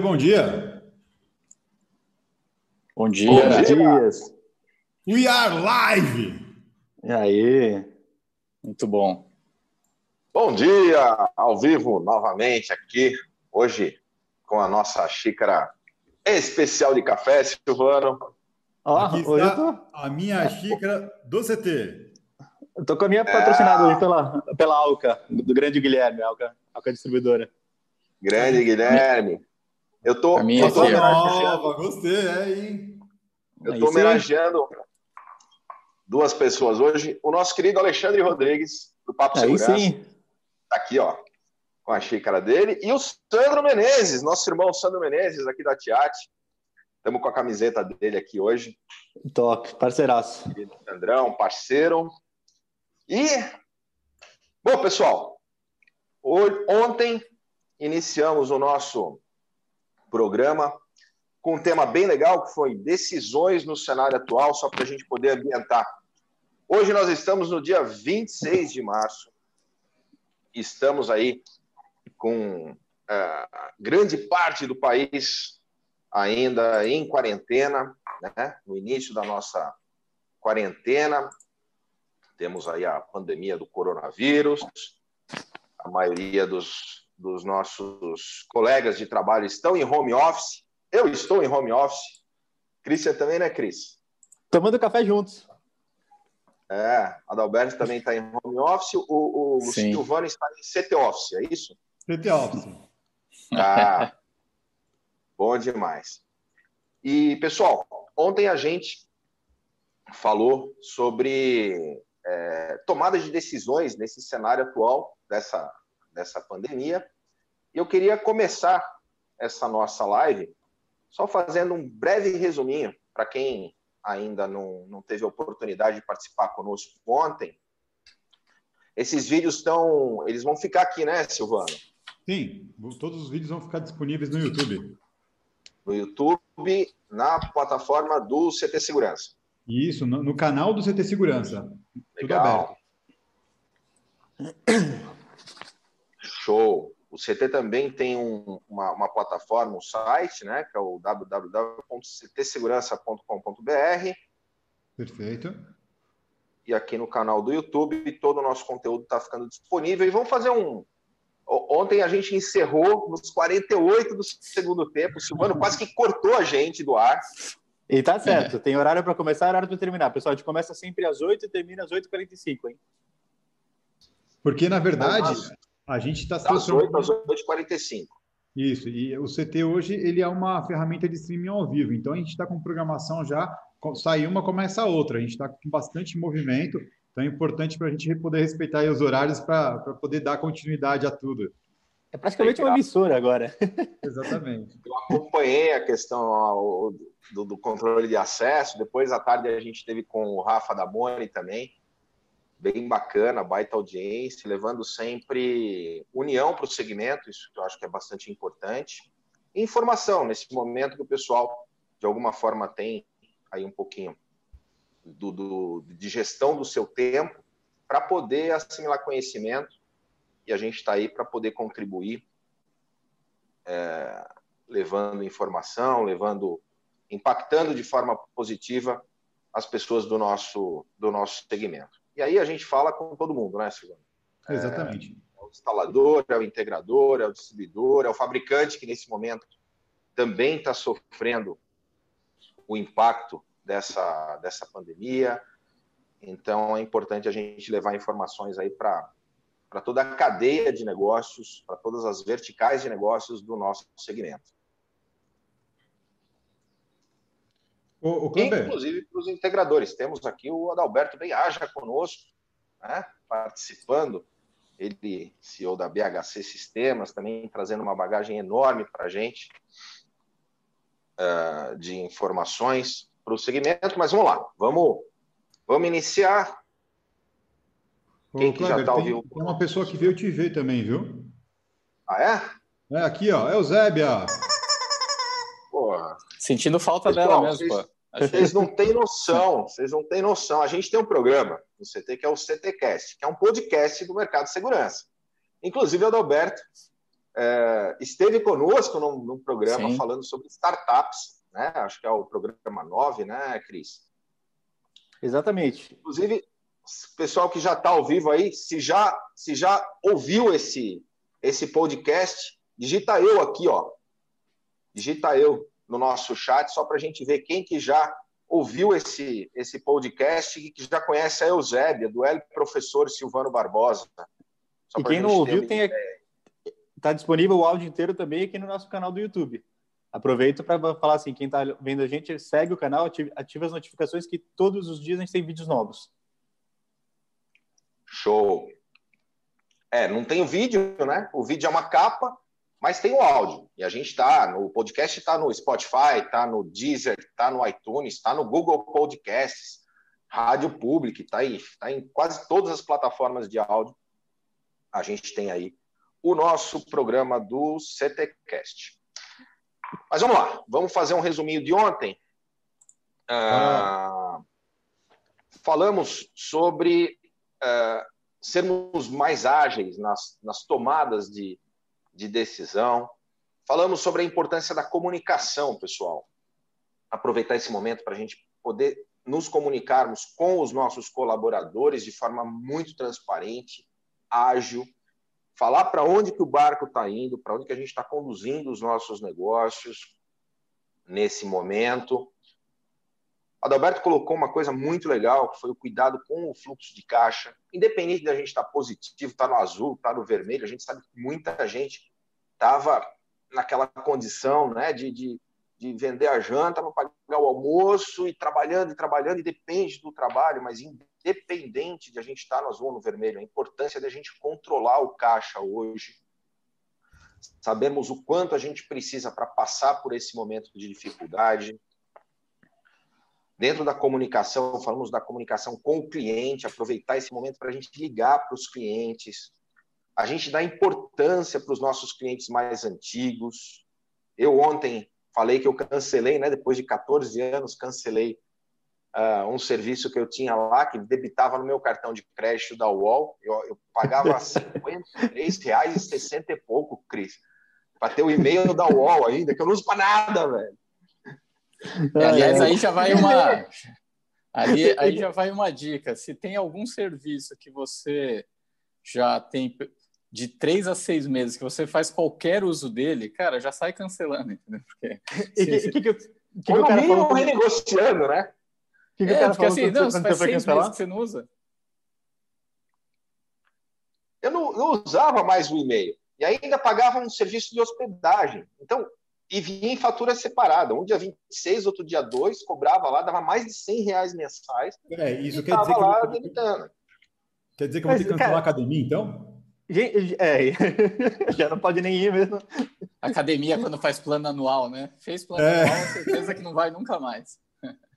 bom dia. Bom dia. Bom dia. We are live. E aí? Muito bom. Bom dia, ao vivo novamente aqui, hoje com a nossa xícara especial de café, Silvano. Ó, aqui tô... a minha xícara do CT. Eu tô com a minha patrocinada é... pela, pela Alca, do grande Guilherme, Alca, Alca Distribuidora. Grande Guilherme. Eu tô, minha eu tô nova, gostei, é, hein? Eu tô homenageando duas pessoas hoje. O nosso querido Alexandre Rodrigues, do Papo Aí Segurança. Sim. Tá aqui, ó, com a xícara dele. E o Sandro Menezes, nosso irmão Sandro Menezes, aqui da Tiate. Estamos com a camiseta dele aqui hoje. Top, parceiraço. Sandrão, parceiro. E, bom, pessoal, hoje, ontem iniciamos o nosso programa com um tema bem legal, que foi decisões no cenário atual, só para a gente poder ambientar. Hoje nós estamos no dia 26 de março, estamos aí com uh, grande parte do país ainda em quarentena, né? no início da nossa quarentena, temos aí a pandemia do coronavírus, a maioria dos dos nossos colegas de trabalho estão em home office. Eu estou em home office. Cristian também, né, Cris? Tomando café juntos. É, Adalberto também está em home office. O, o Silvano está em CT Office, é isso? CT Office. Tá. Bom demais. E, pessoal, ontem a gente falou sobre é, tomada de decisões nesse cenário atual dessa dessa pandemia. E eu queria começar essa nossa live só fazendo um breve resuminho para quem ainda não, não teve a oportunidade de participar conosco ontem. Esses vídeos estão, eles vão ficar aqui, né, Silvano? Sim, todos os vídeos vão ficar disponíveis no YouTube. No YouTube, na plataforma do CT Segurança. Isso, no, no canal do CT Segurança. Legal. Tudo aberto. Show. O CT também tem um, uma, uma, plataforma, um site, né, que é o www.ctsegurança.com.br. Perfeito. E aqui no canal do YouTube, todo o nosso conteúdo está ficando disponível. E vamos fazer um. Ontem a gente encerrou nos 48 do segundo tempo. O Silvano quase que cortou a gente do ar. E tá certo, é. tem horário para começar e horário para terminar. Pessoal, a gente começa sempre às 8 e termina às 8h45, hein? Porque, na verdade, a gente está... Das 8 às 8h45. Isso, e o CT hoje ele é uma ferramenta de streaming ao vivo, então a gente está com programação já, sai uma, começa a outra, a gente está com bastante movimento, então é importante para a gente poder respeitar os horários para poder dar continuidade a tudo. É praticamente uma emissora agora. Exatamente. Eu acompanhei a questão do, do, controle de acesso, depois à tarde a gente teve com o Rafa da Boni também, bem bacana, baita audiência, levando sempre união para o segmento, isso que eu acho que é bastante importante. E informação, nesse momento que o pessoal, de alguma forma, tem aí um pouquinho do, do de gestão do seu tempo para poder assimilar conhecimento e a gente está aí para poder contribuir, é, levando informação, levando, impactando de forma positiva as pessoas do nosso, do nosso segmento. E aí a gente fala com todo mundo, né, Silvano? Exatamente. É, é o instalador, é o integrador, é o distribuidor, é o fabricante que nesse momento também está sofrendo o impacto dessa, dessa pandemia. Então é importante a gente levar informações aí para toda a cadeia de negócios, para todas as verticais de negócios do nosso segmento. O, o Inclusive para os integradores. Temos aqui o Adalberto Benhaja conosco, né, participando. Ele, CEO da BHC Sistemas, também trazendo uma bagagem enorme para a gente uh, de informações para o segmento. Mas vamos lá, vamos, vamos iniciar. Quem Ô, que Kleber, já está ao vivo? Tem uma pessoa que veio te ver também, viu? Ah, é? É, aqui, ó, é o Zébia. Porra. Sentindo falta Pessoal, dela mesmo, vocês, pô. Vocês não têm noção, vocês não têm noção. A gente tem um programa no CT que é o CTcast, que é um podcast do mercado de segurança. Inclusive, o Adalberto é, esteve conosco num, num programa Sim. falando sobre startups, né? Acho que é o programa 9, né, Cris? Exatamente. Inclusive, pessoal que já está ao vivo aí, se já, se já ouviu esse, esse podcast, digita eu aqui, ó. Digita eu no nosso chat, só para a gente ver quem que já ouviu esse, esse podcast e que já conhece a Eusébia, do L Professor Silvano Barbosa. Só e quem não ouviu, tem está disponível o áudio inteiro também aqui no nosso canal do YouTube. Aproveito para falar assim, quem está vendo a gente, segue o canal, ative, ative as notificações que todos os dias a gente tem vídeos novos. Show. É, não tem o vídeo, né? O vídeo é uma capa, mas tem o áudio. E a gente está no podcast, está no Spotify, está no Deezer, está no iTunes, está no Google Podcasts, Rádio Public, está aí, está em quase todas as plataformas de áudio. A gente tem aí o nosso programa do CTcast. Mas vamos lá, vamos fazer um resuminho de ontem. Ah, falamos sobre uh, sermos mais ágeis nas, nas tomadas de, de decisão. Falamos sobre a importância da comunicação, pessoal. Aproveitar esse momento para a gente poder nos comunicarmos com os nossos colaboradores de forma muito transparente, ágil, falar para onde que o barco está indo, para onde que a gente está conduzindo os nossos negócios nesse momento. Adalberto colocou uma coisa muito legal, que foi o cuidado com o fluxo de caixa. Independente da gente estar tá positivo, estar tá no azul, estar tá no vermelho, a gente sabe que muita gente estava naquela condição né, de, de, de vender a janta para pagar o almoço e trabalhando e trabalhando, e depende do trabalho, mas independente de a gente estar no azul ou no vermelho, a importância da gente controlar o caixa hoje. Sabemos o quanto a gente precisa para passar por esse momento de dificuldade Dentro da comunicação, falamos da comunicação com o cliente, aproveitar esse momento para a gente ligar para os clientes, a gente dá importância para os nossos clientes mais antigos. Eu ontem falei que eu cancelei, né, depois de 14 anos, cancelei uh, um serviço que eu tinha lá, que debitava no meu cartão de crédito da UOL. Eu, eu pagava R$ 53,60 e pouco, Cris, para ter o e-mail da UOL ainda, que eu não uso para nada, velho. Aliás, aí já vai uma. Ali, aí já vai uma dica. Se tem algum serviço que você já tem de três a seis meses que você faz qualquer uso dele, cara, já sai cancelando, entendeu? Porque. Se, que, que, que, que o cara falou renegociando, né? Que que é, o cara porque assim, não, você faz seis cancelar? meses que você não usa. Eu não, não usava mais o e-mail. E ainda pagava um serviço de hospedagem. Então, e vinha em fatura separada. Um dia 26, outro dia 2, cobrava lá, dava mais de 100 reais mensais. É, isso quer dizer, lá que vou... quer dizer que eu vou ter que cancelar a academia, então? É, já não pode nem ir mesmo. Academia quando faz plano anual, né? Fez plano é. anual, certeza que não vai nunca mais.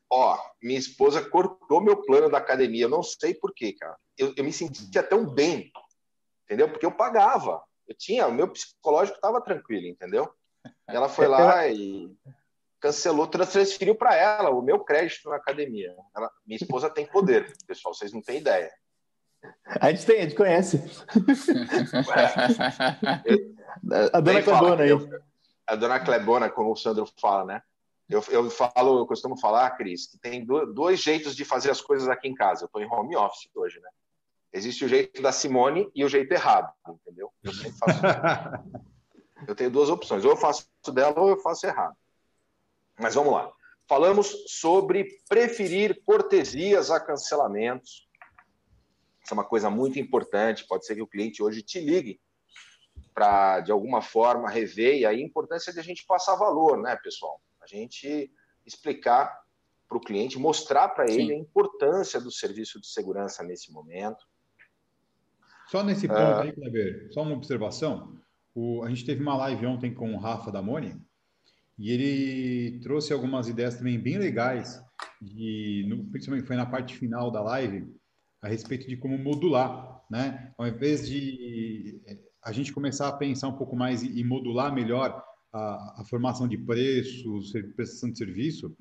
Ó, minha esposa cortou meu plano da academia. Eu não sei por quê, cara. Eu, eu me sentia tão bem, entendeu? Porque eu pagava. Eu tinha, o meu psicológico estava tranquilo, entendeu? Ela foi lá e cancelou, transferiu para ela o meu crédito na academia. Ela, minha esposa tem poder, pessoal, vocês não têm ideia. A gente tem, a gente conhece. a dona Clebona aí. a dona Clebona, como o Sandro fala, né? Eu, eu falo, eu costumo falar, Cris, que tem dois jeitos de fazer as coisas aqui em casa. Eu estou em home office hoje, né? Existe o jeito da Simone e o jeito errado, entendeu? Eu sempre faço. Eu tenho duas opções, ou eu faço dela ou eu faço errado. Mas vamos lá. Falamos sobre preferir cortesias a cancelamentos. Isso é uma coisa muito importante. Pode ser que o cliente hoje te ligue para, de alguma forma, rever. E aí a importância de a gente passar valor, né, pessoal? A gente explicar para o cliente, mostrar para ele a importância do serviço de segurança nesse momento. Só nesse ponto uh, aí, Kleber, só uma observação. O, a gente teve uma live ontem com o Rafa da Moni e ele trouxe algumas ideias também bem legais, de, no, principalmente foi na parte final da live, a respeito de como modular, né? Ao invés de eh, a gente começar a pensar um pouco mais e, modular melhor a, a, formação de preços, prestação de serviço,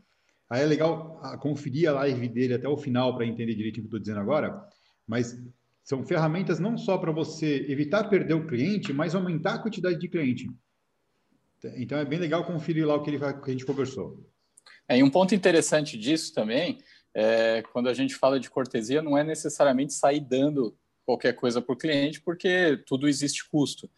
aí é legal conferir a live dele até o final para entender direitinho o que estou dizendo agora, mas São ferramentas não só para você evitar perder o cliente, mas aumentar a quantidade de cliente. Então é bem legal conferir lá o que, ele que a gente conversou. É, e um ponto interessante disso também é quando a gente fala de cortesia, não é necessariamente sair dando qualquer coisa para o cliente, porque tudo existe custo.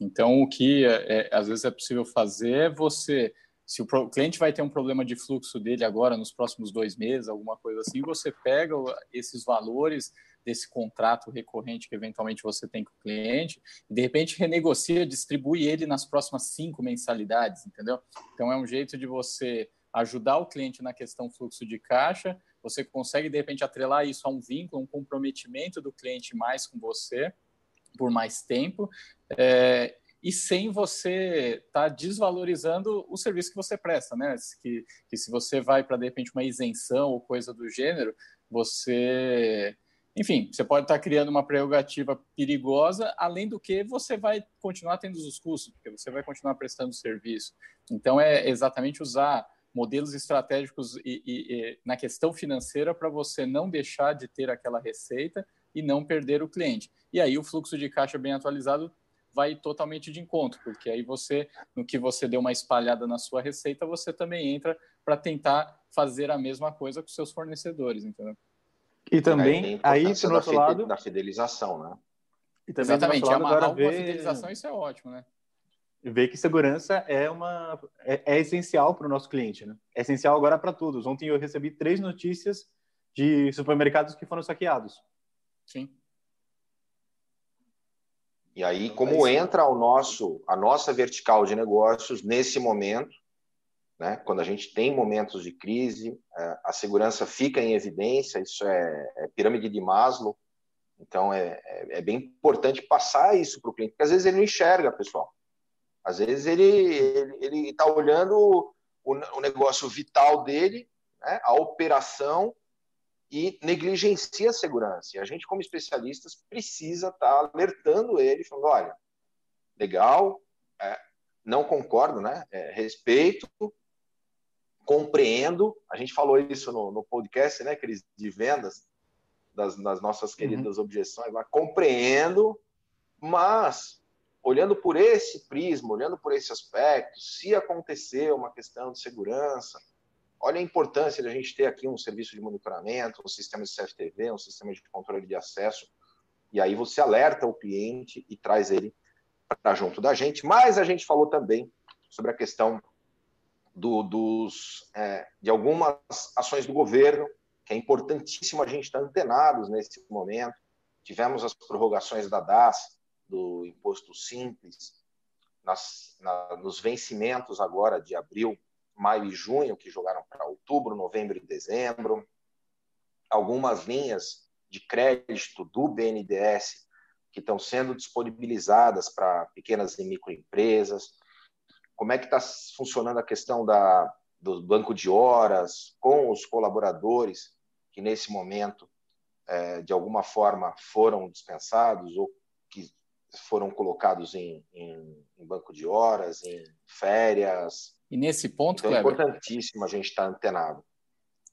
Então, o que é, é, às vezes é possível fazer é você, se o cliente vai ter um problema de fluxo dele agora, nos próximos dois meses, alguma coisa assim, você pega esses valores desse contrato recorrente que eventualmente você tem com o cliente e de repente renegocia, distribui ele nas próximas cinco mensalidades, entendeu? Então é um jeito de você ajudar o cliente na questão fluxo de caixa, você consegue de repente atrelar isso a um vínculo, um comprometimento do cliente mais com você por mais tempo, é, e sem você estar tá desvalorizando o serviço que você presta, né? Que, que se você vai para de repente uma isenção ou coisa do gênero, você enfim, você pode estar criando uma prerrogativa perigosa, além do que você vai continuar tendo os custos, porque você vai continuar prestando serviço. Então, é exatamente usar modelos estratégicos e, e, e na questão financeira para você não deixar de ter aquela receita e não perder o cliente. E aí o fluxo de caixa bem atualizado vai totalmente de encontro, porque aí você, no que você deu uma espalhada na sua receita, você também entra para tentar fazer a mesma coisa com seus fornecedores, entendeu? E também, aí, do outro lado... Da fidelização, né? E também, Exatamente, amarrar agora ver... fidelização, isso é ótimo, né? Ver que segurança é, uma, é, é essencial para o nosso cliente, né? É essencial agora para todos. Ontem eu recebi três notícias de supermercados que foram saqueados. Sim. E aí, como entra o nosso, a nossa vertical de negócios nesse momento, né? Quando a gente tem momentos de crise, é, a segurança fica em evidência, isso é, é pirâmide de Maslow, então é, é, é bem importante passar isso para o cliente, porque às vezes ele não enxerga, pessoal. Às vezes ele está olhando o, o, negócio vital dele, né? a operação, e negligencia a segurança. E a gente, como especialistas, precisa estar tá alertando ele, falando: olha, legal, é, não concordo, né? É, respeito, compreendo. A gente falou isso no, no podcast, né, Cris, de vendas, das, das nossas queridas uhum. objeções lá. Compreendo, mas olhando por esse prisma, olhando por esse aspecto, se acontecer uma questão de segurança, olha a importância de a gente ter aqui um serviço de monitoramento, um sistema de CFTV, um sistema de controle de acesso, e aí você alerta o cliente e traz ele para junto da gente. Mas a gente falou também sobre a questão do, dos, é, de algumas ações do governo, que é importantíssimo a gente estar antenados nesse momento. Tivemos as prorrogações da DAS, do Imposto Simples, nas, na, nos vencimentos agora de abril, maio e junho, que jogaram para outubro, novembro e dezembro. Algumas linhas de crédito do BNDES que estão sendo disponibilizadas para pequenas e microempresas como é que está funcionando a questão da, do banco de horas com os colaboradores que nesse momento é, de alguma forma foram dispensados ou que foram colocados em, em, em banco de horas, em férias. E nesse ponto, então, é importantíssimo a gente estar tá antenado.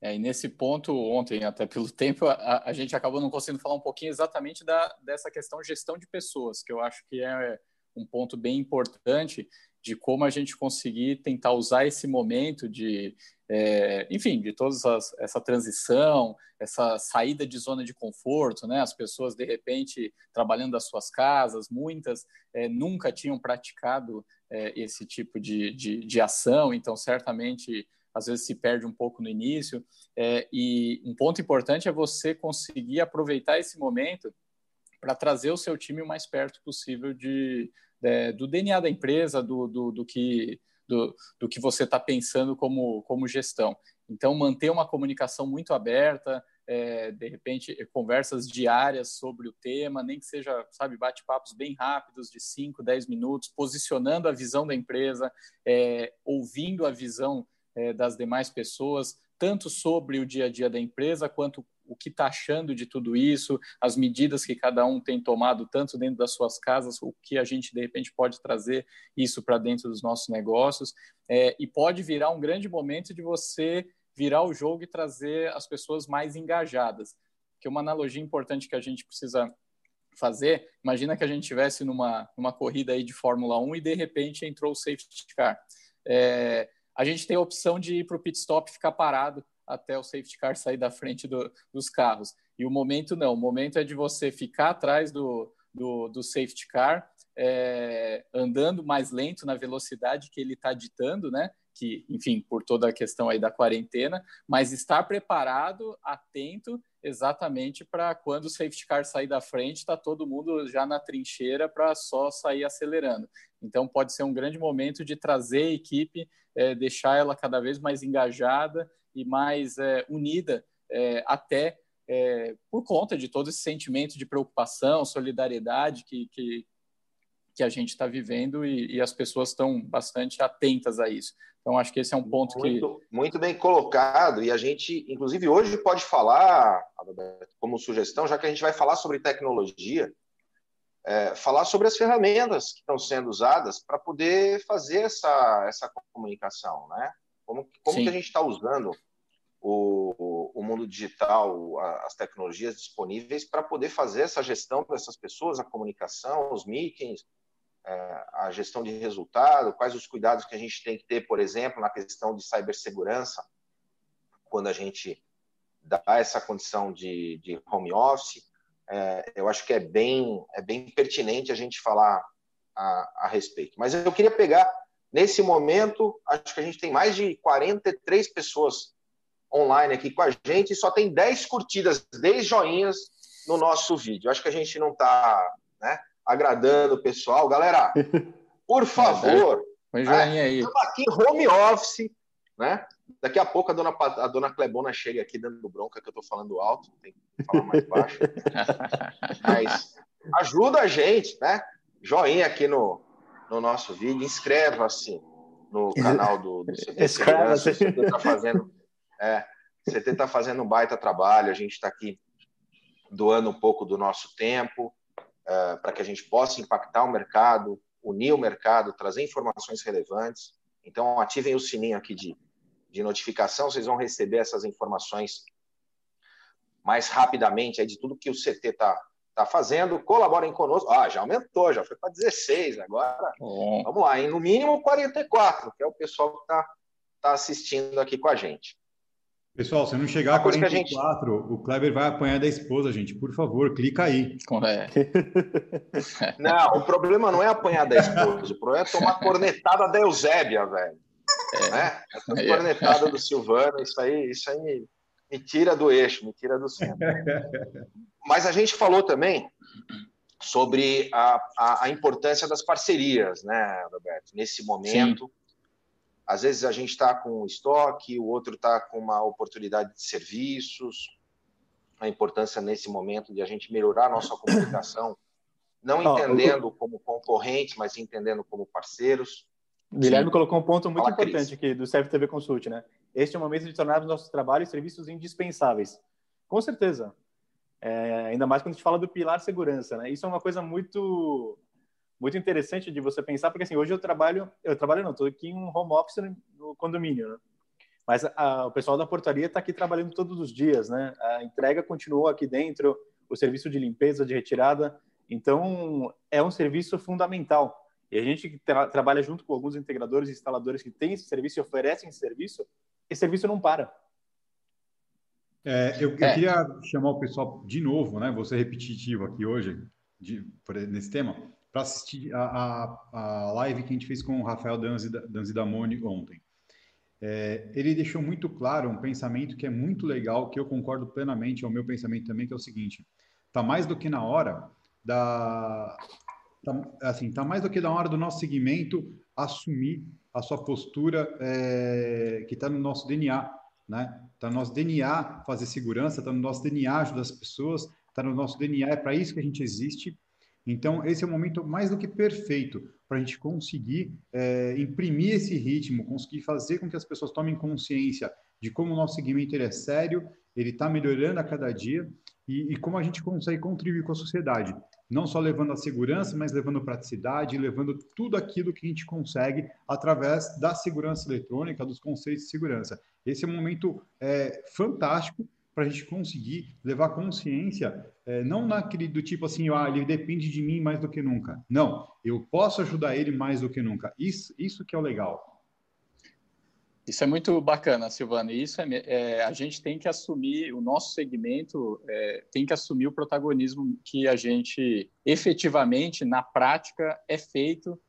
É, e nesse ponto, ontem, até pelo tempo, a, a, gente acabou não conseguindo falar um pouquinho exatamente da, dessa questão gestão de pessoas, que eu acho que é um ponto bem importante de como a gente conseguir tentar usar esse momento de, é, enfim, de toda essa transição, essa saída de zona de conforto, né? As pessoas de repente trabalhando das suas casas, muitas é, nunca tinham praticado é, esse tipo de, de, de, ação, então certamente às vezes se perde um pouco no início. É, e um ponto importante é você conseguir aproveitar esse momento para trazer o seu time o mais perto possível de, é, do DNA da empresa, do, do, do que, do, do, que você está pensando como, como gestão. Então, manter uma comunicação muito aberta, é, de repente, conversas diárias sobre o tema, nem que seja, sabe, bate-papos bem rápidos, de 5, 10 minutos, posicionando a visão da empresa, é, ouvindo a visão é, das demais pessoas, tanto sobre o dia a dia da empresa, quanto o que está achando de tudo isso, as medidas que cada um tem tomado, tanto dentro das suas casas, o que a gente, de repente, pode trazer isso para dentro dos nossos negócios. É, e pode virar um grande momento de você virar o jogo e trazer as pessoas mais engajadas. Que uma analogia importante que a gente precisa fazer, imagina que a gente estivesse numa, numa corrida aí de Fórmula 1 e de repente entrou o safety car. É, a gente tem a opção de ir para o pit stop e ficar parado até o safety car sair da frente do, dos carros. E o momento não, o momento é de você ficar atrás do, do, do safety car, é, andando mais lento na velocidade que ele está ditando, né? Que, enfim, por toda a questão aí da quarentena, mas estar preparado, atento, exatamente para quando o safety car sair da frente, está todo mundo já na trincheira para só sair acelerando. Então, pode ser um grande momento de trazer a equipe, é, deixar ela cada vez mais engajada e mais é, unida, é, até é, por conta de todo esse sentimento de preocupação, solidariedade que, que, que a gente está vivendo e, e, as pessoas estão bastante atentas a isso. Então, acho que esse é um ponto muito, que. Muito bem colocado, e a gente, inclusive, hoje pode falar, como sugestão, já que a gente vai falar sobre tecnologia, é, falar sobre as ferramentas que estão sendo usadas para poder fazer essa, essa comunicação, né? Como, como que a gente está usando o, o mundo digital, as tecnologias disponíveis para poder fazer essa gestão dessas pessoas, a comunicação, os meetings, é, a gestão de resultado, quais os cuidados que a gente tem que ter, por exemplo, na questão de cibersegurança, quando a gente dá essa condição de, de home office. É, eu acho que é bem, é bem pertinente a gente falar a, a respeito. Mas eu queria pegar, nesse momento, acho que a gente tem mais de 43 pessoas online aqui com a gente e só tem 10 curtidas, 10 joinhas no nosso vídeo. Acho que a gente não está né, agradando o pessoal. Galera, por favor. Põe joinha aí. Estamos aqui home office, né? Daqui a pouco a dona, a dona Clebona chega aqui dando bronca que eu estou falando alto, tem que falar mais baixo. Mas ajuda a gente, né? Joinha aqui no, no nosso vídeo, inscreva-se no canal do, do CT Segurança. Você está fazendo é, o CT está fazendo um baita trabalho, a gente está aqui doando um pouco do nosso tempo uh, para que a gente possa impactar o mercado, unir o mercado, trazer informações relevantes. Então, ativem o sininho aqui de, de notificação, vocês vão receber essas informações mais rapidamente aí de tudo que o CT está tá fazendo. Colaborem conosco. Ah, já aumentou, já foi para 16 agora. Vamos lá, em no mínimo 44, que é o pessoal que está tá assistindo aqui com a gente. Pessoal, se não chegar a 44, gente... o Kleber vai apanhar da esposa, gente. Por favor, clica aí. É. Não, o problema não é apanhar da esposa, o problema é tomar cornetada da Eusébia, velho. É. Né? É cornetada do Silvano, isso aí, isso aí me, me tira do eixo, me tira do centro. Mas a gente falou também sobre a, a, a importância das parcerias, né, Roberto? Nesse momento. Sim às vezes a gente está com estoque, o outro está com uma oportunidade de serviços. A importância nesse momento de a gente melhorar a nossa comunicação, não entendendo como concorrentes, mas entendendo como parceiros. Guilherme Sim. colocou um ponto muito Fala, importante Cris. aqui do Serve TV Consult, né? Este é o momento de tornarmos nossos trabalhos e serviços indispensáveis. Com certeza. É, ainda mais quando a gente fala do pilar segurança, né? Isso é uma coisa muito muito interessante de você pensar, porque assim, hoje eu trabalho, eu trabalho não, estou aqui em um home office no condomínio, né? Mas a, o pessoal da portaria está aqui trabalhando todos os dias, né? A entrega continuou aqui dentro, o serviço de limpeza, de retirada. Então, é um serviço fundamental. E a gente tra trabalha junto com alguns integradores e instaladores que têm esse serviço e oferecem esse serviço, esse serviço não para. É, eu, eu é. queria chamar o pessoal de novo, né? Vou ser repetitivo aqui hoje, de, nesse tema para assistir a, a, a, live que a gente fez com o Rafael Danzi, Danzi Damoni ontem. É, ele deixou muito claro um pensamento que é muito legal, que eu concordo plenamente, é o meu pensamento também, que é o seguinte: tá mais do que na hora da tá, assim, tá mais do que na hora do nosso segmento assumir a sua postura é, que está no nosso DNA, né? Está no nosso DNA fazer segurança, está no nosso DNA ajudar as pessoas, está no nosso DNA, é para isso que a gente existe então, esse é o momento mais do que perfeito para a gente conseguir é, imprimir esse ritmo, conseguir fazer com que as pessoas tomem consciência de como o nosso segmento ele é sério, ele está melhorando a cada dia e, e, como a gente consegue contribuir com a sociedade, não só levando a segurança, mas levando praticidade, levando tudo aquilo que a gente consegue através da segurança eletrônica, dos conceitos de segurança. Esse é um momento é, fantástico para a gente conseguir levar consciência, é, não naquele do tipo assim, ah, ele depende de mim mais do que nunca. Não, eu posso ajudar ele mais do que nunca. Isso, isso que é o legal. Isso é muito bacana, Silvano. Isso é, é, a gente tem que assumir o nosso segmento é, tem que assumir o protagonismo que a gente efetivamente na prática é feito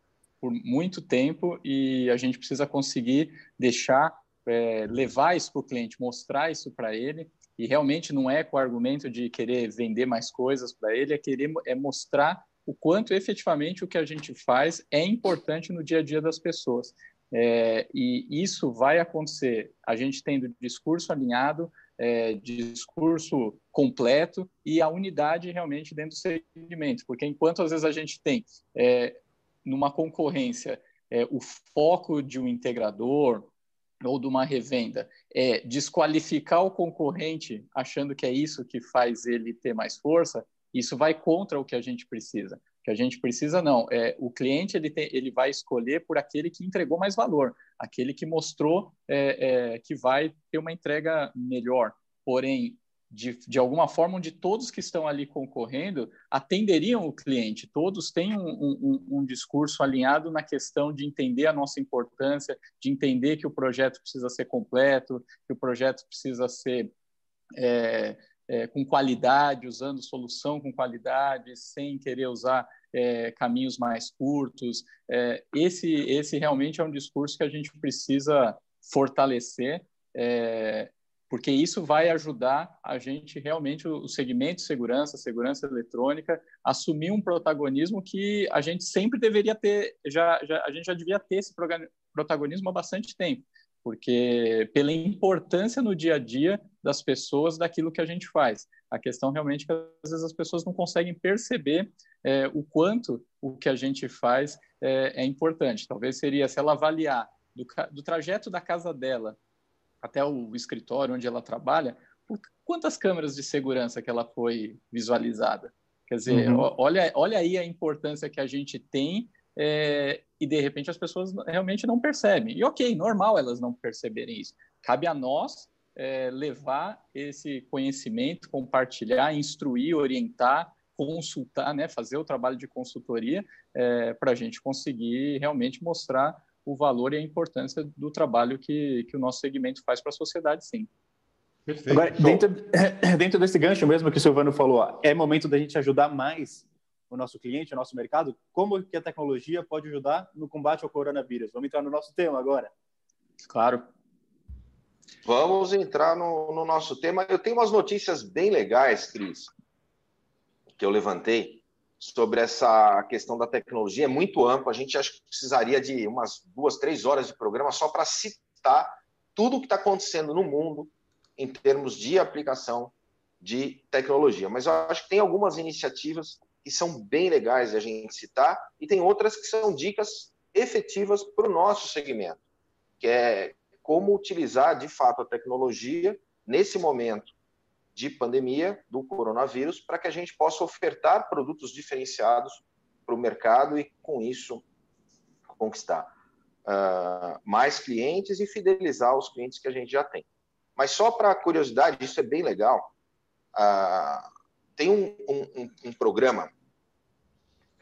por muito tempo e a gente precisa conseguir deixar é, levar isso para o cliente, mostrar isso para ele e realmente não é com o argumento de querer vender mais coisas para ele, é querer é mostrar o quanto efetivamente o que a gente faz é importante no dia a dia das pessoas. É, e isso vai acontecer a gente tendo discurso alinhado, é, discurso completo e a unidade realmente dentro do segmento, porque enquanto às vezes a gente tem é, numa concorrência é, o foco de um integrador ou de uma revenda é desqualificar o concorrente achando que é isso que faz ele ter mais força, isso vai contra o que a gente precisa. Que a gente precisa não é o cliente ele tem, ele vai escolher por aquele que entregou mais valor aquele que mostrou é, é, que vai ter uma entrega melhor. Porém de, de alguma forma onde todos que estão ali concorrendo atenderiam o cliente todos têm um, um, um discurso alinhado na questão de entender a nossa importância de entender que o projeto precisa ser completo que o projeto precisa ser é, é, com qualidade, usando solução com qualidade, sem querer usar é, caminhos mais curtos. É, esse, esse realmente é um discurso que a gente precisa fortalecer, é, porque isso vai ajudar a gente realmente, o segmento de segurança, segurança eletrônica, assumir um protagonismo que a gente sempre deveria ter, já, já a gente já devia ter esse protagonismo há bastante tempo porque pela importância no dia a dia das pessoas daquilo que a gente faz. A questão realmente é que às vezes as pessoas não conseguem perceber é, o quanto o que a gente faz é, é, importante. Talvez seria se ela avaliar do, do trajeto da casa dela até o escritório onde ela trabalha, quantas câmeras de segurança que ela foi visualizada. Quer dizer, uhum. olha, olha aí a importância que a gente tem é, e de repente as pessoas realmente não percebem. E ok, normal elas não perceberem isso. Cabe a nós é, levar esse conhecimento, compartilhar, instruir, orientar, consultar, né, fazer o trabalho de consultoria é, para a gente conseguir realmente mostrar o valor e a importância do trabalho que, que o nosso segmento faz para a sociedade, sim. Perfeito. Agora, dentro, dentro desse gancho mesmo que o Silvano falou, é momento da gente ajudar mais o nosso cliente, o nosso mercado, como que a tecnologia pode ajudar no combate ao coronavírus. Vamos entrar no nosso tema agora. Claro. Vamos entrar no, no nosso tema. Eu tenho umas notícias bem legais, Cris, que eu levantei sobre essa questão da tecnologia. É muito amplo. A gente acho que precisaria de umas duas, três horas de programa só para citar tudo o que está acontecendo no mundo em termos de aplicação de tecnologia. Mas eu acho que tem algumas iniciativas que são bem legais a gente citar, e tem outras que são dicas efetivas para o nosso segmento, que é como utilizar de fato a tecnologia nesse momento de pandemia do coronavírus para que a gente possa ofertar produtos diferenciados para o mercado e, com isso, conquistar uh, mais clientes e fidelizar os clientes que a gente já tem. Mas só para curiosidade, isso é bem legal. Uh, tem um, um, um, programa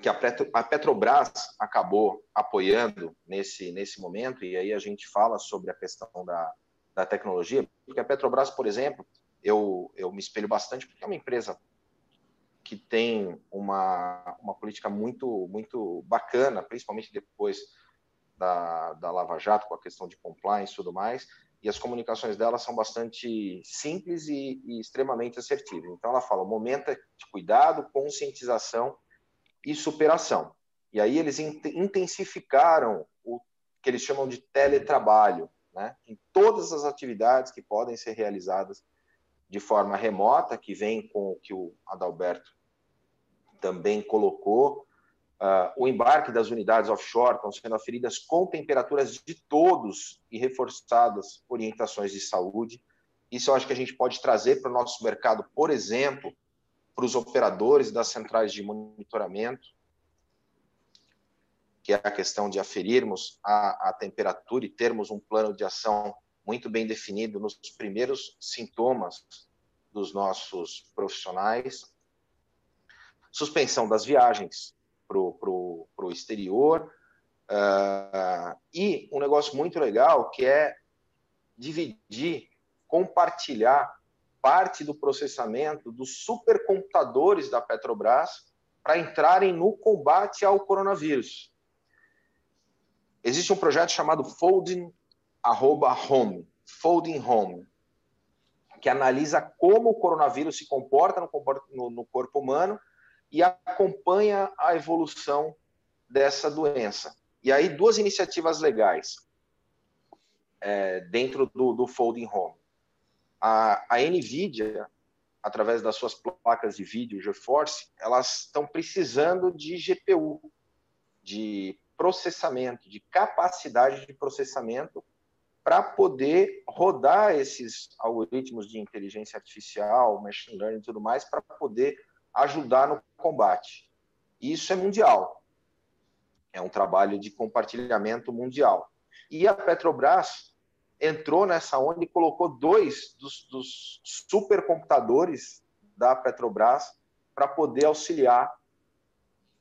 que a, Petro, a Petrobras acabou apoiando nesse, nesse momento, e aí a gente fala sobre a questão da, da tecnologia, porque a Petrobras, por exemplo, eu, eu me espelho bastante, porque é uma empresa que tem uma, uma política muito, muito bacana, principalmente depois da, da Lava Jato, com a questão de compliance e tudo mais, e as comunicações dela são bastante simples e, e extremamente assertivas. Então, ela fala: o momento é de cuidado, conscientização e superação. E aí eles intensificaram o que eles chamam de teletrabalho, né? em todas as atividades que podem ser realizadas de forma remota, que vem com o que o Adalberto também colocou. Uh, o embarque das unidades offshore estão sendo aferidas com temperaturas de todos e reforçadas orientações de saúde. Isso eu acho que a gente pode trazer para o nosso mercado, por exemplo, para os operadores das centrais de monitoramento, que é a questão de aferirmos a, a temperatura e termos um plano de ação muito bem definido nos primeiros sintomas dos nossos profissionais, suspensão das viagens para o exterior, uh, e um negócio muito legal que é dividir, compartilhar parte do processamento dos supercomputadores da Petrobras para entrarem no combate ao coronavírus. Existe um projeto chamado Folding Home, Folding Home, que analisa como o coronavírus se comporta no, no corpo humano e acompanha a evolução dessa doença. E aí, duas iniciativas legais é, dentro do, do Folding Home. A, a NVIDIA, através das suas placas de vídeo GeForce, elas estão precisando de GPU, de processamento, de capacidade de processamento para poder rodar esses algoritmos de inteligência artificial, machine learning e tudo mais, para poder ajudar no combate. Isso é mundial. É um trabalho de compartilhamento mundial. E a Petrobras entrou nessa onda e colocou dois dos, dos supercomputadores da Petrobras para poder auxiliar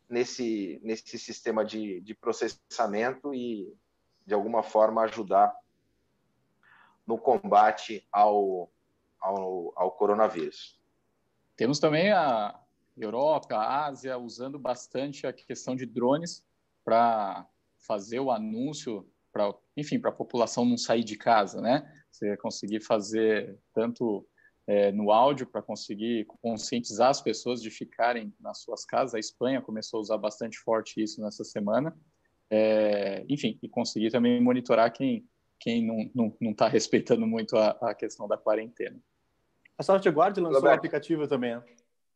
nesse, nesse sistema de, de processamento e, de alguma forma, ajudar no combate ao, ao, ao coronavírus. Temos também a Europa, a Ásia usando bastante a questão de drones para fazer o anúncio para, enfim, para a população não sair de casa, né? Você conseguir fazer tanto é, no áudio para conseguir conscientizar as pessoas de ficarem nas suas casas. A Espanha começou a usar bastante forte isso nessa semana. É, enfim, e conseguir também monitorar quem quem não está não, não tá respeitando muito a, a, questão da quarentena. A Softguard lançou o um aplicativo também, né?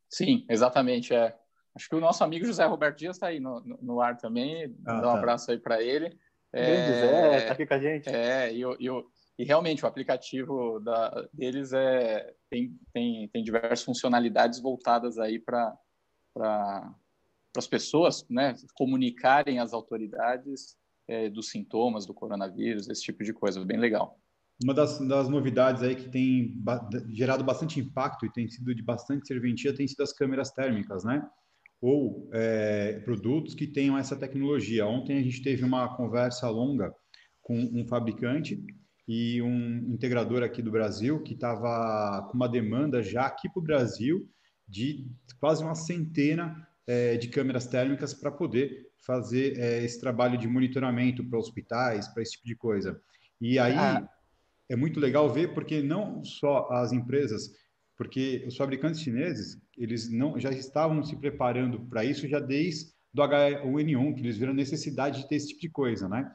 Sim, exatamente. É. Acho que o nosso amigo José Roberto Dias está aí no, no, no, ar também. Ah, Dá um tá. abraço aí para ele. É, Zé, tá aqui com a gente. É, e, e, e realmente o aplicativo da, deles é, tem, tem, tem diversas funcionalidades voltadas aí para pra, as pessoas né, comunicarem às autoridades é, dos sintomas do coronavírus, esse tipo de coisa, bem legal. Uma das, das novidades aí que tem ba gerado bastante impacto e tem sido de bastante serventia tem sido as câmeras térmicas, né? Ou é, produtos que tenham essa tecnologia. Ontem a gente teve uma conversa longa com um fabricante e um integrador aqui do Brasil que estava com uma demanda já aqui para o Brasil de quase uma centena é, de câmeras térmicas para poder fazer é, esse trabalho de monitoramento para hospitais, para esse tipo de coisa. E aí ah. é muito legal ver porque não só as empresas, porque os fabricantes chineses eles não já estavam se preparando para isso já desde do H1N1 que eles viram necessidade de ter esse tipo de coisa, né?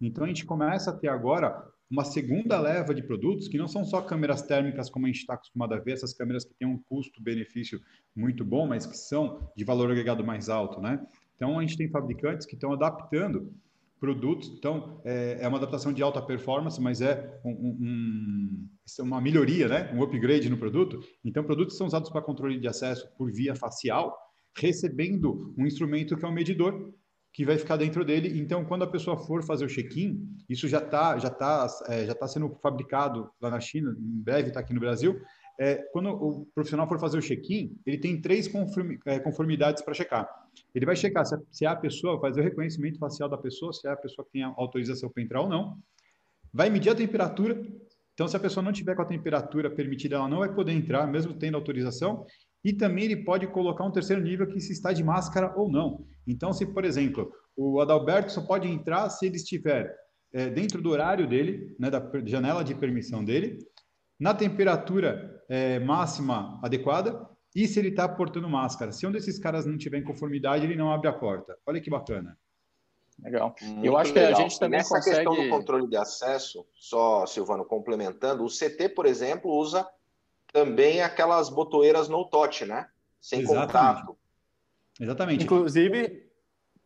Então a gente começa a ter agora uma segunda leva de produtos que não são só câmeras térmicas como a gente está acostumado a ver, essas câmeras que têm um custo-benefício muito bom, mas que são de valor agregado mais alto, né? Então, a gente tem fabricantes que estão adaptando produtos. Então, é, é uma adaptação de alta performance, mas é um, um, uma melhoria, né? um upgrade no produto. Então, produtos são usados para controle de acesso por via facial, recebendo um instrumento que é um medidor, que vai ficar dentro dele. Então, quando a pessoa for fazer o check-in, isso já está já tá, é, já tá sendo fabricado lá na China, em breve está aqui no Brasil. É, quando o profissional for fazer o check-in, ele tem três é, conformidades para checar. Ele vai checar se a, a pessoa, fazer o reconhecimento facial da pessoa, se é a pessoa que tem autorização para entrar ou não. Vai medir a temperatura. Então, se a pessoa não tiver com a temperatura permitida, ela não vai poder entrar, mesmo tendo autorização. E também ele pode colocar um terceiro nível que se está de máscara ou não. Então, se, por exemplo, o Adalberto só pode entrar se ele estiver é, dentro do horário dele, né, da janela de permissão dele, na temperatura é, máxima adequada e se ele está portando máscara. Se um desses caras não tiver em conformidade, ele não abre a porta. Olha que bacana. Legal. Muito eu acho legal. que a gente também Nessa consegue... questão do controle de acesso, só, Silvano, complementando, o CT, por exemplo, usa também aquelas botoeiras no touch, né? Sem Exatamente. contato. Exatamente. Inclusive,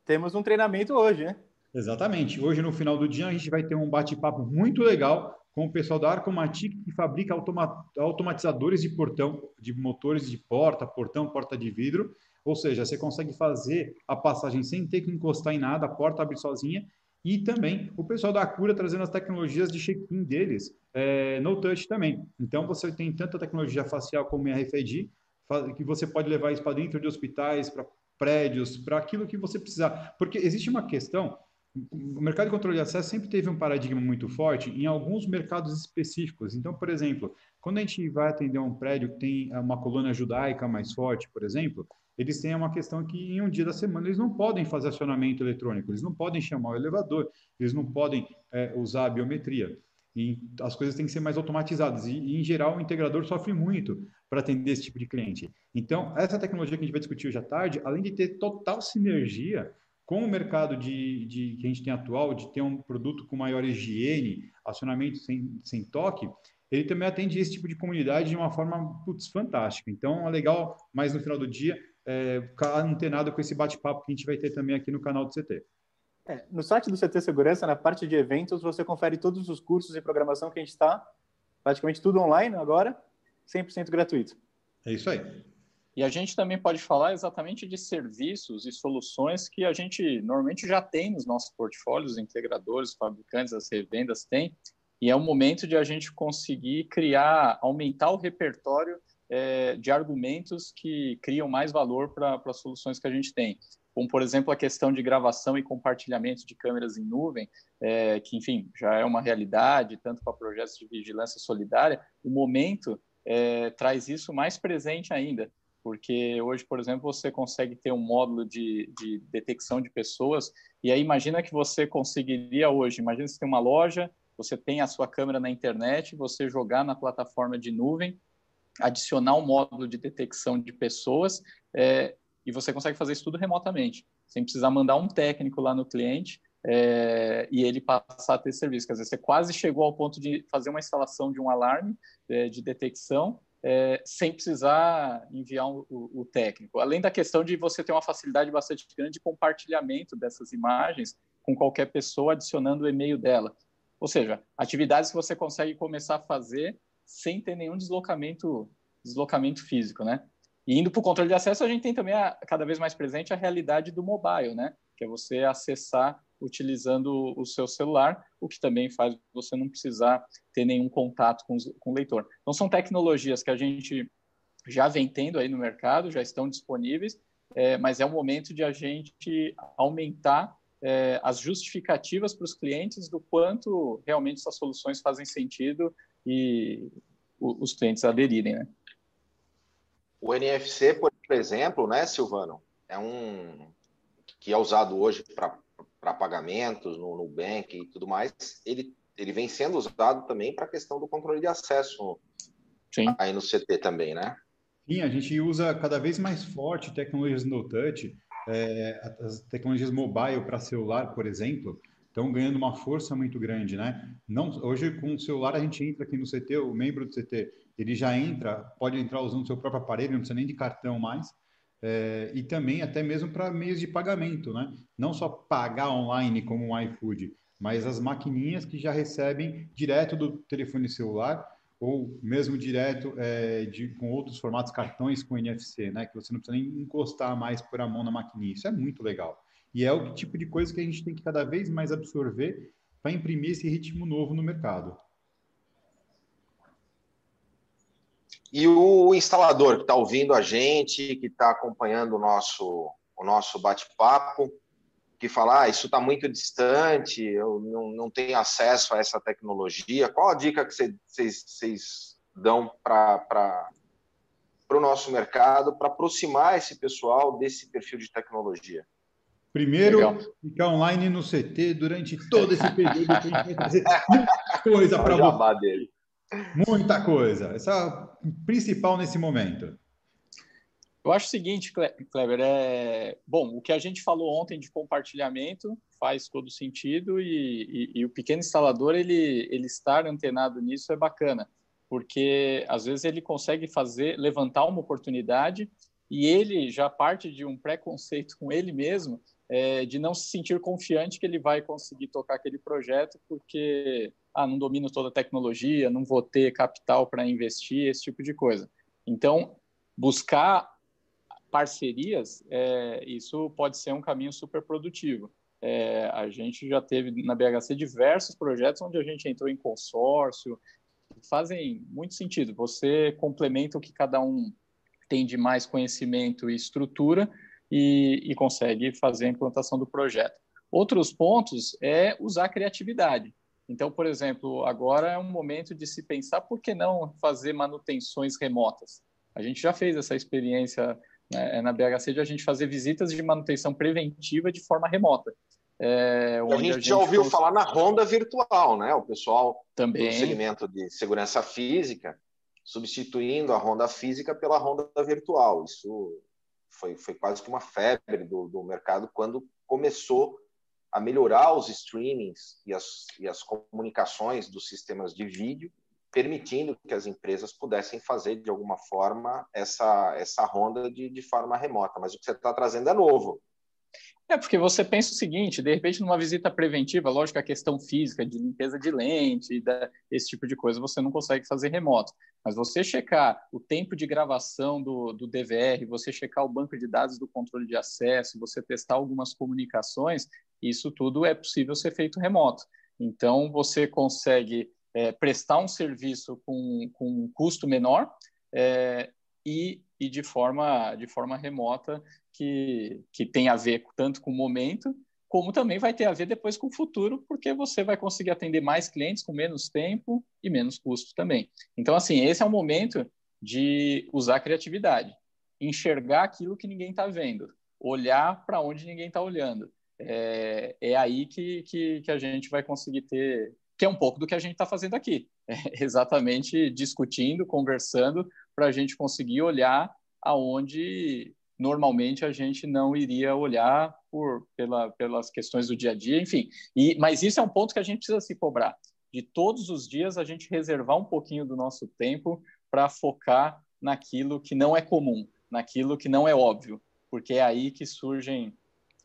temos um treinamento hoje, né? Exatamente. Hoje, no final do dia, a gente vai ter um bate-papo muito legal com o pessoal da Arcomatic, que fabrica automa automatizadores de portão, de motores de porta, portão, porta de vidro. Ou seja, você consegue fazer a passagem sem ter que encostar em nada, a porta abre sozinha e também o pessoal da Cura trazendo as tecnologias de check-in deles é, no touch também. Então, você tem tanto a tecnologia facial como RFID, que você pode levar isso para dentro de hospitais, para prédios, para aquilo que você precisar. Porque existe uma questão, o mercado de controle de acesso sempre teve um paradigma muito forte em alguns mercados específicos. Então, por exemplo, quando a gente vai atender um prédio que tem uma coluna judaica mais forte, por exemplo, eles têm uma questão que em um dia da semana eles não podem fazer acionamento eletrônico, eles não podem chamar o elevador, eles não podem é, usar a biometria. E as coisas têm que ser mais automatizadas. E, e, em geral, o integrador sofre muito para atender esse tipo de cliente. Então, essa tecnologia que a gente vai discutir hoje à tarde, além de ter total sinergia com o mercado de, de que a gente tem atual, de ter um produto com maior higiene, acionamento sem, sem toque, ele também atende esse tipo de comunidade de uma forma putz, fantástica. Então, é legal, mas no final do dia, é, ficar antenado com esse bate-papo que a gente vai ter também aqui no canal do CT. É, no site do CT Segurança, na parte de eventos, você confere todos os cursos e programação que a gente está, praticamente tudo online agora, 100% gratuito. É isso aí. E a gente também pode falar exatamente de serviços e soluções que a gente normalmente já tem nos nossos portfólios, integradores, fabricantes, as revendas têm, e é o momento de a gente conseguir criar, aumentar o repertório é, de argumentos que criam mais valor para as soluções que a gente tem. Como, por exemplo, a questão de gravação e compartilhamento de câmeras em nuvem, é, que, enfim, já é uma realidade, tanto para projetos de vigilância solidária. O momento é, traz isso mais presente ainda, porque hoje, por exemplo, você consegue ter um módulo de, de detecção de pessoas, e aí imagina que você conseguiria hoje, imagina você tem uma loja, você tem a sua câmera na internet, você jogar na plataforma de nuvem, adicionar um módulo de detecção de pessoas é, e você consegue fazer isso tudo remotamente, sem precisar mandar um técnico lá no cliente é, e ele passar a ter serviço. Quer dizer, você quase chegou ao ponto de fazer uma instalação de um alarme é, de detecção é, sem precisar enviar um, o, o, técnico. Além da questão de você ter uma facilidade bastante grande de compartilhamento dessas imagens com qualquer pessoa adicionando o e-mail dela. Ou seja, atividades que você consegue começar a fazer sem ter nenhum deslocamento, deslocamento físico, né? E indo para o controle de acesso, a gente tem também a, cada vez mais presente a realidade do mobile, né? Que é você acessar utilizando o seu celular, o que também faz você não precisar ter nenhum contato com, com o leitor. Então, são tecnologias que a gente já vem tendo aí no mercado, já estão disponíveis, é, mas é o momento de a gente aumentar é, as justificativas para os clientes do quanto realmente essas soluções fazem sentido e os clientes aderirem, né? O NFC, por exemplo, né, Silvano, é um que é usado hoje para pagamentos no Nubank e tudo mais. Ele, ele vem sendo usado também para a questão do controle de acesso Sim. aí no CT também, né? Sim, a gente usa cada vez mais forte tecnologias no touch, é, as tecnologias mobile para celular, por exemplo, estão ganhando uma força muito grande, né? Não, hoje com o celular a gente entra aqui no CT, o membro do CT, ele já entra, pode entrar usando o seu próprio aparelho, não precisa nem de cartão mais, é, e também até mesmo para meios de pagamento, né? Não só pagar online como o iFood, mas as maquininhas que já recebem direto do telefone celular ou mesmo direto é, de, com outros formatos cartões com NFC, né? Que você não precisa nem encostar mais por a mão na maquininha. Isso é muito legal. E é o tipo de coisa que a gente tem que cada vez mais absorver para imprimir esse ritmo novo no mercado. E o instalador que está ouvindo a gente, que está acompanhando o nosso, o nosso bate-papo, que fala, ah, isso está muito distante, eu não, não tenho acesso a essa tecnologia. Qual a dica que vocês dão para o nosso mercado para aproximar esse pessoal desse perfil de tecnologia? Primeiro, Legal. ficar online no CT durante todo esse período que a gente vai fazer muita coisa para você. Dele. Muita coisa. Essa é principal nesse momento. Eu acho o seguinte, Kleber, é... bom, o que a gente falou ontem de compartilhamento faz todo sentido e, e, e, o pequeno instalador, ele, ele estar antenado nisso é bacana, porque às vezes ele consegue fazer, levantar uma oportunidade e ele já parte de um preconceito com ele mesmo é, de não se sentir confiante que ele vai conseguir tocar aquele projeto, porque ah, não domino toda a tecnologia, não vou ter capital para investir, esse tipo de coisa. Então, buscar parcerias, é, isso pode ser um caminho super produtivo. é, a gente já teve na BHC diversos projetos onde a gente entrou em consórcio, fazem muito sentido. Você complementa o que cada um tem de mais conhecimento e estrutura e, e consegue fazer a implantação do projeto. Outros pontos é usar criatividade. Então, por exemplo, agora é um momento de se pensar por que não fazer manutenções remotas. A gente já fez essa experiência né, na BHC de a gente fazer visitas de manutenção preventiva de forma remota. É, a, gente a, gente já ouviu falar na Ronda virtual, né? O pessoal Também. do segmento de segurança física substituindo a Ronda física pela Ronda virtual. Isso foi, foi quase que uma febre do, do mercado quando começou a melhorar os streamings e as, e as comunicações dos sistemas de vídeo, permitindo que as empresas pudessem fazer de alguma forma essa, essa ronda de, de forma remota. Mas o que você está trazendo é novo. É, porque você pensa o seguinte, de repente numa visita preventiva, lógico, a questão física de limpeza de lente, da, esse tipo de coisa, você não consegue fazer remoto. Mas você checar o tempo de gravação do, do DVR, você checar o banco de dados do controle de acesso, você testar algumas comunicações, isso tudo é possível ser feito remoto. Então, você consegue é, prestar um serviço com, com um custo menor é, e, e de, forma, de forma remota que, que tem a ver tanto com o momento, como também vai ter a ver depois com o futuro, porque você vai conseguir atender mais clientes com menos tempo e menos custo também. Então, assim, esse é o momento de usar a criatividade, enxergar aquilo que ninguém está vendo, olhar para onde ninguém está olhando. É, é aí que, que, que, a gente vai conseguir ter, que é um pouco do que a gente está fazendo aqui, é exatamente discutindo, conversando, para a gente conseguir olhar aonde normalmente a gente não iria olhar por, pela, pelas questões do dia a dia, enfim. E, mas isso é um ponto que a gente precisa se cobrar. De todos os dias a gente reservar um pouquinho do nosso tempo para focar naquilo que não é comum, naquilo que não é óbvio, porque é aí que surgem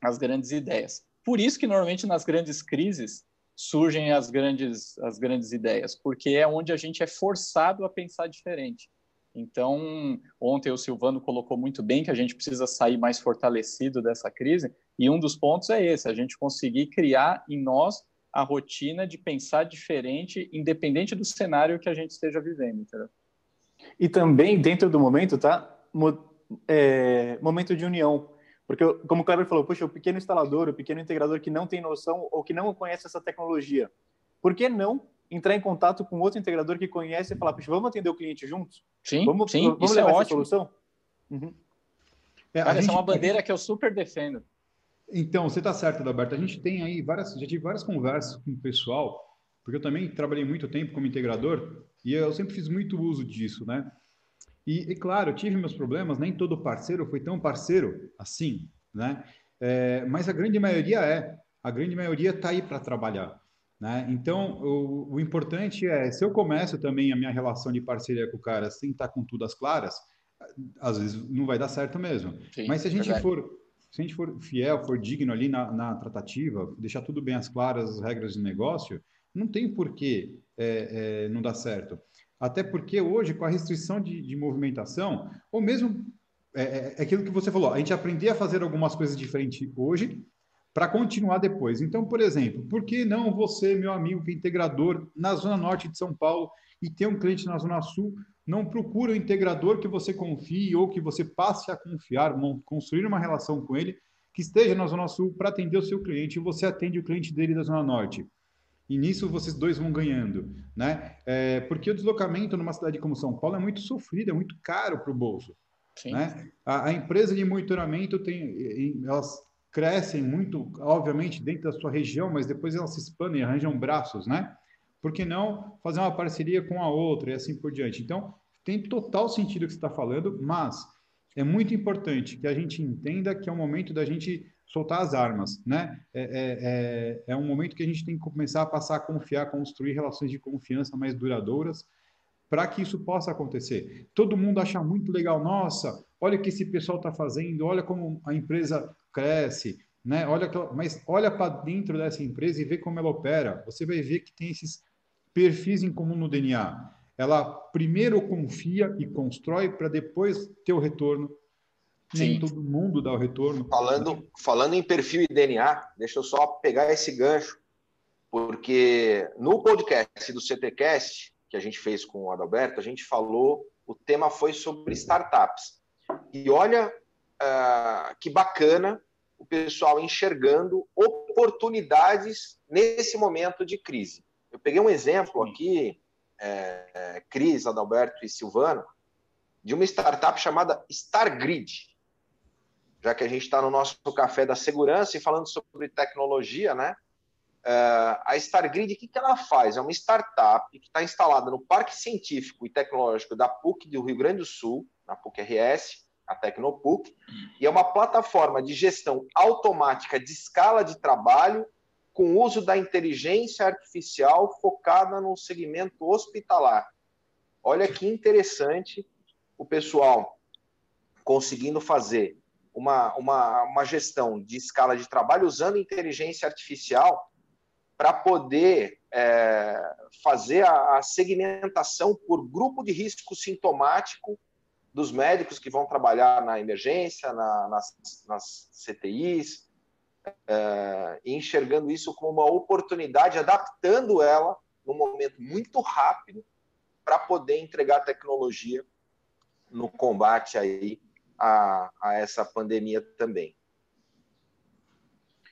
as grandes ideias. Por isso que normalmente nas grandes crises surgem as grandes as grandes ideias, porque é onde a gente é forçado a pensar diferente. Então, ontem o Silvano colocou muito bem que a gente precisa sair mais fortalecido dessa crise, e um dos pontos é esse: a gente conseguir criar em nós a rotina de pensar diferente, independente do cenário que a gente esteja vivendo. Entendeu? E também, dentro do momento, tá? É, momento de união. Porque, como o Kleber falou, poxa, o pequeno instalador, o pequeno integrador que não tem noção ou que não conhece essa tecnologia, por que não entrar em contato com outro integrador que conhece e falar, Puxa, vamos atender o cliente juntos? Sim, vamos, sim, vamos levar é essa ótimo. solução? Uhum. É, Cara, essa é uma bandeira que eu super defendo. Então, você está certo, Adalberto. A gente tem aí várias, já tive várias conversas com o pessoal, porque eu também trabalhei muito tempo como integrador e eu sempre fiz muito uso disso, né? E, e claro, tive meus problemas, nem todo parceiro foi tão parceiro assim, né? É, mas a grande maioria é. A grande maioria está aí para trabalhar. Né? Então, o, o, importante é, se eu começo também a minha relação de parceria com o cara sem estar com tudo às claras, às vezes não vai dar certo mesmo. Sim, Mas se a gente verdade. for se a gente for fiel, for digno ali na, na, tratativa, deixar tudo bem às claras, as regras de negócio, não tem porquê é, é, não dar certo. Até porque hoje, com a restrição de, de movimentação, ou mesmo é, é, é aquilo que você falou, a gente aprender a fazer algumas coisas diferentes hoje para continuar depois. Então, por exemplo, por que não você, meu amigo que é integrador na Zona Norte de São Paulo e tem um cliente na Zona Sul, não procura um integrador que você confie ou que você passe a confiar, construir uma relação com ele que esteja na Zona Sul para atender o seu cliente e você atende o cliente dele da Zona Norte. E nisso vocês dois vão ganhando, né? É, porque o deslocamento numa cidade como São Paulo é muito sofrido, é muito caro para o bolso. Sim. Né? A, a, empresa de monitoramento tem, elas crescem muito, obviamente, dentro da sua região, mas depois elas se expandem, arranjam braços, né? Por que não fazer uma parceria com a outra e assim por diante? Então, tem total sentido o que você está falando, mas é muito importante que a gente entenda que é o momento da gente soltar as armas, né? É, é, é, é um momento que a gente tem que começar a passar a confiar, construir relações de confiança mais duradouras para que isso possa acontecer. Todo mundo acha muito legal, nossa, olha o que esse pessoal está fazendo, olha como a empresa cresce, né? Olha, mas olha para dentro dessa empresa e vê como ela opera. Você vai ver que tem esses perfis em comum no DNA. Ela primeiro confia e constrói para depois ter o retorno nem todo mundo dá o retorno. Falando, falando em perfil e DNA, deixa eu só pegar esse gancho, porque no podcast do CTcast, que a gente fez com o Adalberto, a gente falou, o tema foi sobre startups. E olha uh, que bacana o pessoal enxergando oportunidades nesse momento de crise. Eu peguei um exemplo aqui, é, Cris, Adalberto e Silvano, de uma startup chamada StarGrid. Já que a gente está no nosso café da segurança e falando sobre tecnologia, né? Uh, a StarGrid, o que, que ela faz? É uma startup que está instalada no Parque Científico e Tecnológico da PUC do Rio Grande do Sul, na PUC-RS, a Tecnopuc, e é uma plataforma de gestão automática de escala de trabalho com uso da inteligência artificial focada no segmento hospitalar. Olha que interessante o pessoal conseguindo fazer uma, uma, uma gestão de escala de trabalho usando inteligência artificial para poder é, fazer a, a segmentação por grupo de risco sintomático dos médicos que vão trabalhar na emergência, na, nas, nas, CTIs, é, enxergando isso como uma oportunidade, adaptando ela num momento muito rápido para poder entregar tecnologia no combate aí a, a essa pandemia também.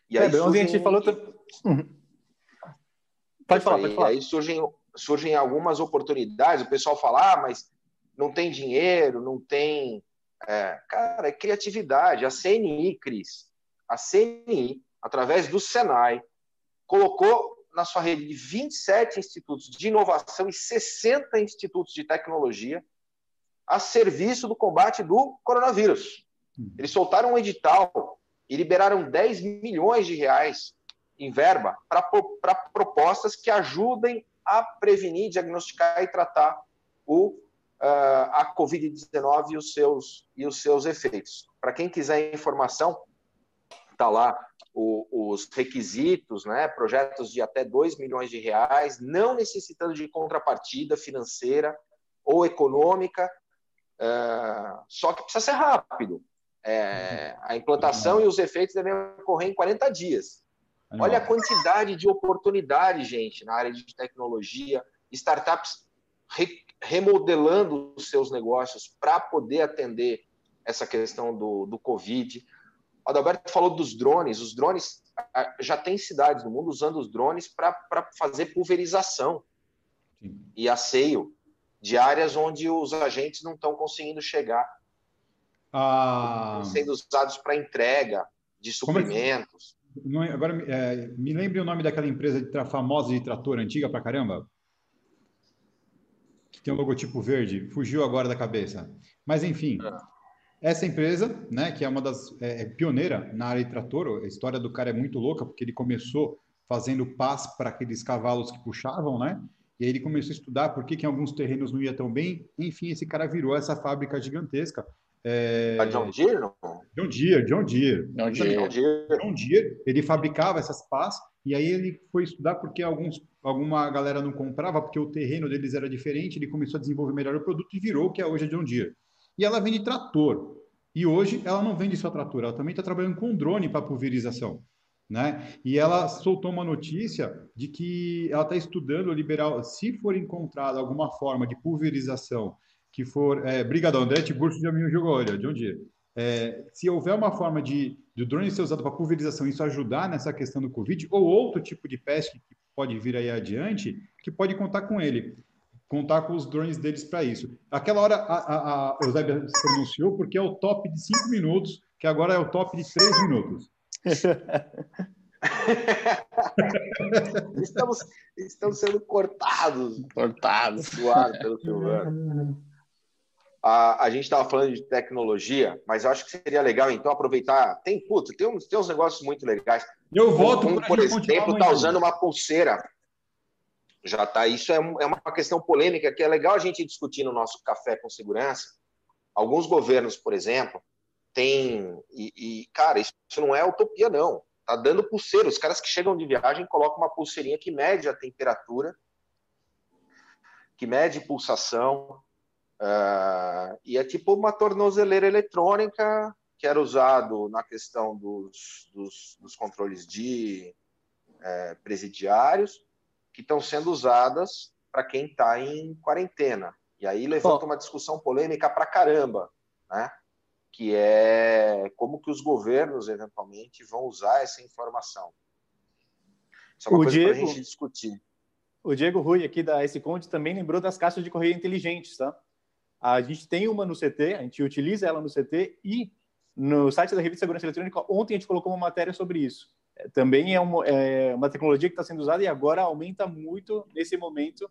E aí é, surgem... a gente falou... Uhum. Pode falar, pode falar. aí surgem, surgem algumas oportunidades, o pessoal fala, ah, mas não tem dinheiro, não tem. É, cara, é criatividade. A CNI, Cris, a CNI, através do Senai, colocou na sua rede de 27 institutos de inovação e 60 institutos de tecnologia a serviço do combate do coronavírus. Uhum. Eles soltaram um edital e liberaram 10 milhões de reais em verba para propostas que ajudem a prevenir, diagnosticar e tratar o uh, a Covid-19 e os seus, e os seus efeitos. Para quem quiser informação, está lá o, os requisitos, né, projetos de até 2 milhões de reais, não necessitando de contrapartida financeira ou econômica, uh, só que precisa ser rápido. É, a implantação e os efeitos devem ocorrer em 40 dias. Olha a quantidade de oportunidade, gente, na área de tecnologia, startups remodelando os seus negócios para poder atender essa questão do, do Covid. O Adalberto falou dos drones. Os drones, já tem cidades no mundo usando os drones para fazer pulverização Sim. e asseio de áreas onde os agentes não estão conseguindo chegar. Ah... Sendo usados para entrega de suprimentos. É que... Agora, é, me lembre o nome daquela empresa de famosa de trator antiga para caramba tem um logotipo verde, fugiu agora da cabeça. Mas, enfim, é. essa empresa, né, que é uma das é, é, pioneira na área de trator, a história do cara é muito louca, porque ele começou fazendo paz para aqueles cavalos que puxavam, né? E aí ele começou a estudar por que, que em alguns terrenos não ia tão bem. Enfim, esse cara virou essa fábrica gigantesca. É... A John Deere? Não? John Deere, John Deere. John Deere. John Deere. John Deere, ele fabricava essas pás e aí ele foi estudar porque alguns, alguma galera não comprava, porque o terreno deles era diferente, ele começou a desenvolver melhor o produto e virou o que é hoje a John Deere. E ela vende trator. E hoje ela não vende só trator, ela também está trabalhando com drone para pulverização. Né? E ela soltou uma notícia de que ela está estudando liberar, se for encontrada alguma forma de pulverização que for. É, Brigadão, André Tiburcio já me jogou, olha, John Deere. É, se houver uma forma de, de o drone ser usado para pulverização, isso ajudar nessa questão do Covid, ou outro tipo de peste que pode vir aí adiante, que pode contar com ele, contar com os drones deles para isso. Aquela hora a, a, a Eusébia se pronunciou porque é o top de cinco minutos, que agora é o top de três minutos. estamos, estamos sendo cortados. Cortados. pelo Silvano. A, a gente estava falando de tecnologia, mas eu acho que seria legal, então, aproveitar. Tem, puto, tem, uns, tem uns negócios muito legais. Eu voto um, por exemplo, está usando uma pulseira. Já tá. Isso é, é uma questão polêmica que é legal a gente discutir no nosso café com segurança. Alguns governos, por exemplo, têm. E, e, cara, isso não é utopia, não. Tá dando pulseira. Os caras que chegam de viagem colocam uma pulseirinha que mede a temperatura, que mede pulsação, Uh, e é tipo uma tornozeleira eletrônica que era usado na questão dos, dos, dos controles de é, presidiários, que estão sendo usadas para quem está em quarentena. E aí levanta uma discussão polêmica para caramba, né? Que é como que os governos, eventualmente, vão usar essa informação. Isso é uma o coisa para a gente discutir. O Diego Rui, aqui da S Conte, também lembrou das caixas de correio inteligentes, tá? A gente tem uma no CT, a gente utiliza ela no CT e no site da Revista Segurança Eletrônica, ontem a gente colocou uma matéria sobre isso. É, também é uma, é uma tecnologia que está sendo usada e agora aumenta muito nesse momento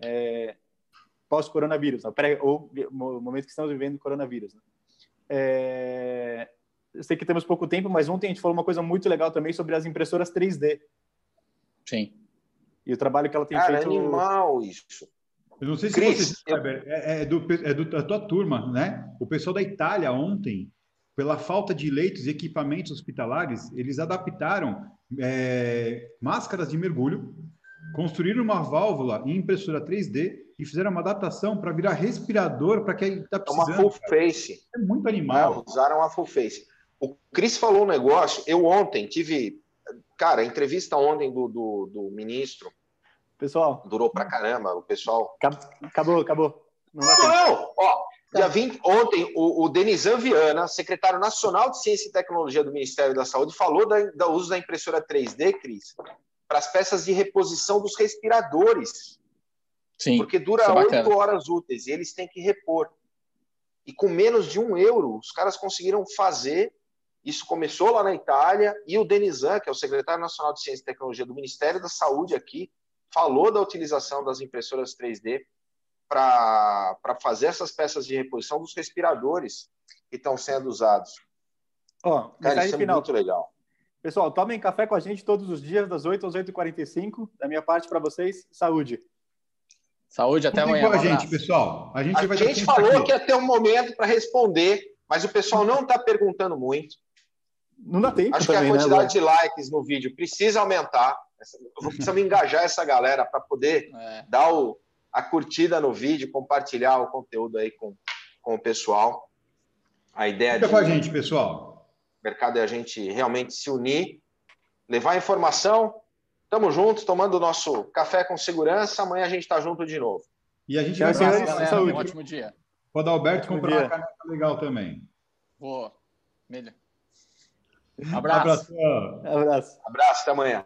é, pós-coronavírus, né? ou no momento que estamos vivendo coronavírus. Né? É, eu sei que temos pouco tempo, mas ontem a gente falou uma coisa muito legal também sobre as impressoras 3D. Sim. E o trabalho que ela tem Cara, feito. É animal isso. Eu não sei se Chris, você sabe, eu... é, é, do, é do, da tua turma, né? O pessoal da Itália ontem, pela falta de leitos e equipamentos hospitalares, eles adaptaram é, máscaras de mergulho, construíram uma válvula em impressora 3D e fizeram uma adaptação para virar respirador para quem está precisando. É uma full cara. face. É muito animal. É, usaram a full face. O Cris falou um negócio. Eu ontem tive, cara, a entrevista ontem do, do, do ministro Pessoal. Durou pra caramba, o pessoal. Acabou, acabou. Não, não, não. Ó, dia 20, ontem, o, o Denizan Viana, secretário nacional de Ciência e Tecnologia do Ministério da Saúde, falou da, do uso da impressora 3D, Cris, para as peças de reposição dos respiradores. Sim. Porque dura é oito é horas úteis e eles têm que repor. E com menos de um euro, os caras conseguiram fazer. Isso começou lá na Itália, e o Denizan, que é o secretário nacional de Ciência e Tecnologia do Ministério da Saúde aqui, falou da utilização das impressoras 3D para fazer essas peças de reposição dos respiradores que estão sendo usados. Ó, Cara, isso é final. muito legal. Pessoal, tomem café com a gente todos os dias, das 8 às 8h45. Da minha parte para vocês, saúde. Saúde, até amanhã. Com a gente, pessoal. A gente, a gente falou aqui. que ia ter um momento para responder, mas o pessoal não está perguntando muito. Não dá tempo. Acho também, que a né, quantidade né, de likes no vídeo precisa aumentar. Precisamos engajar essa galera para poder é. dar o, a curtida no vídeo, compartilhar o conteúdo aí com, com o pessoal. A ideia Fica de, com a gente, pessoal. O mercado é a gente realmente se unir, levar informação. Estamos juntos, tomando o nosso café com segurança. Amanhã a gente está junto de novo. E a gente vai ser saúde. Um ótimo dia. Pode Alberto comprar uma caneca legal também. Boa. Melhor. Abraço. Abraço. Abraço, até amanhã.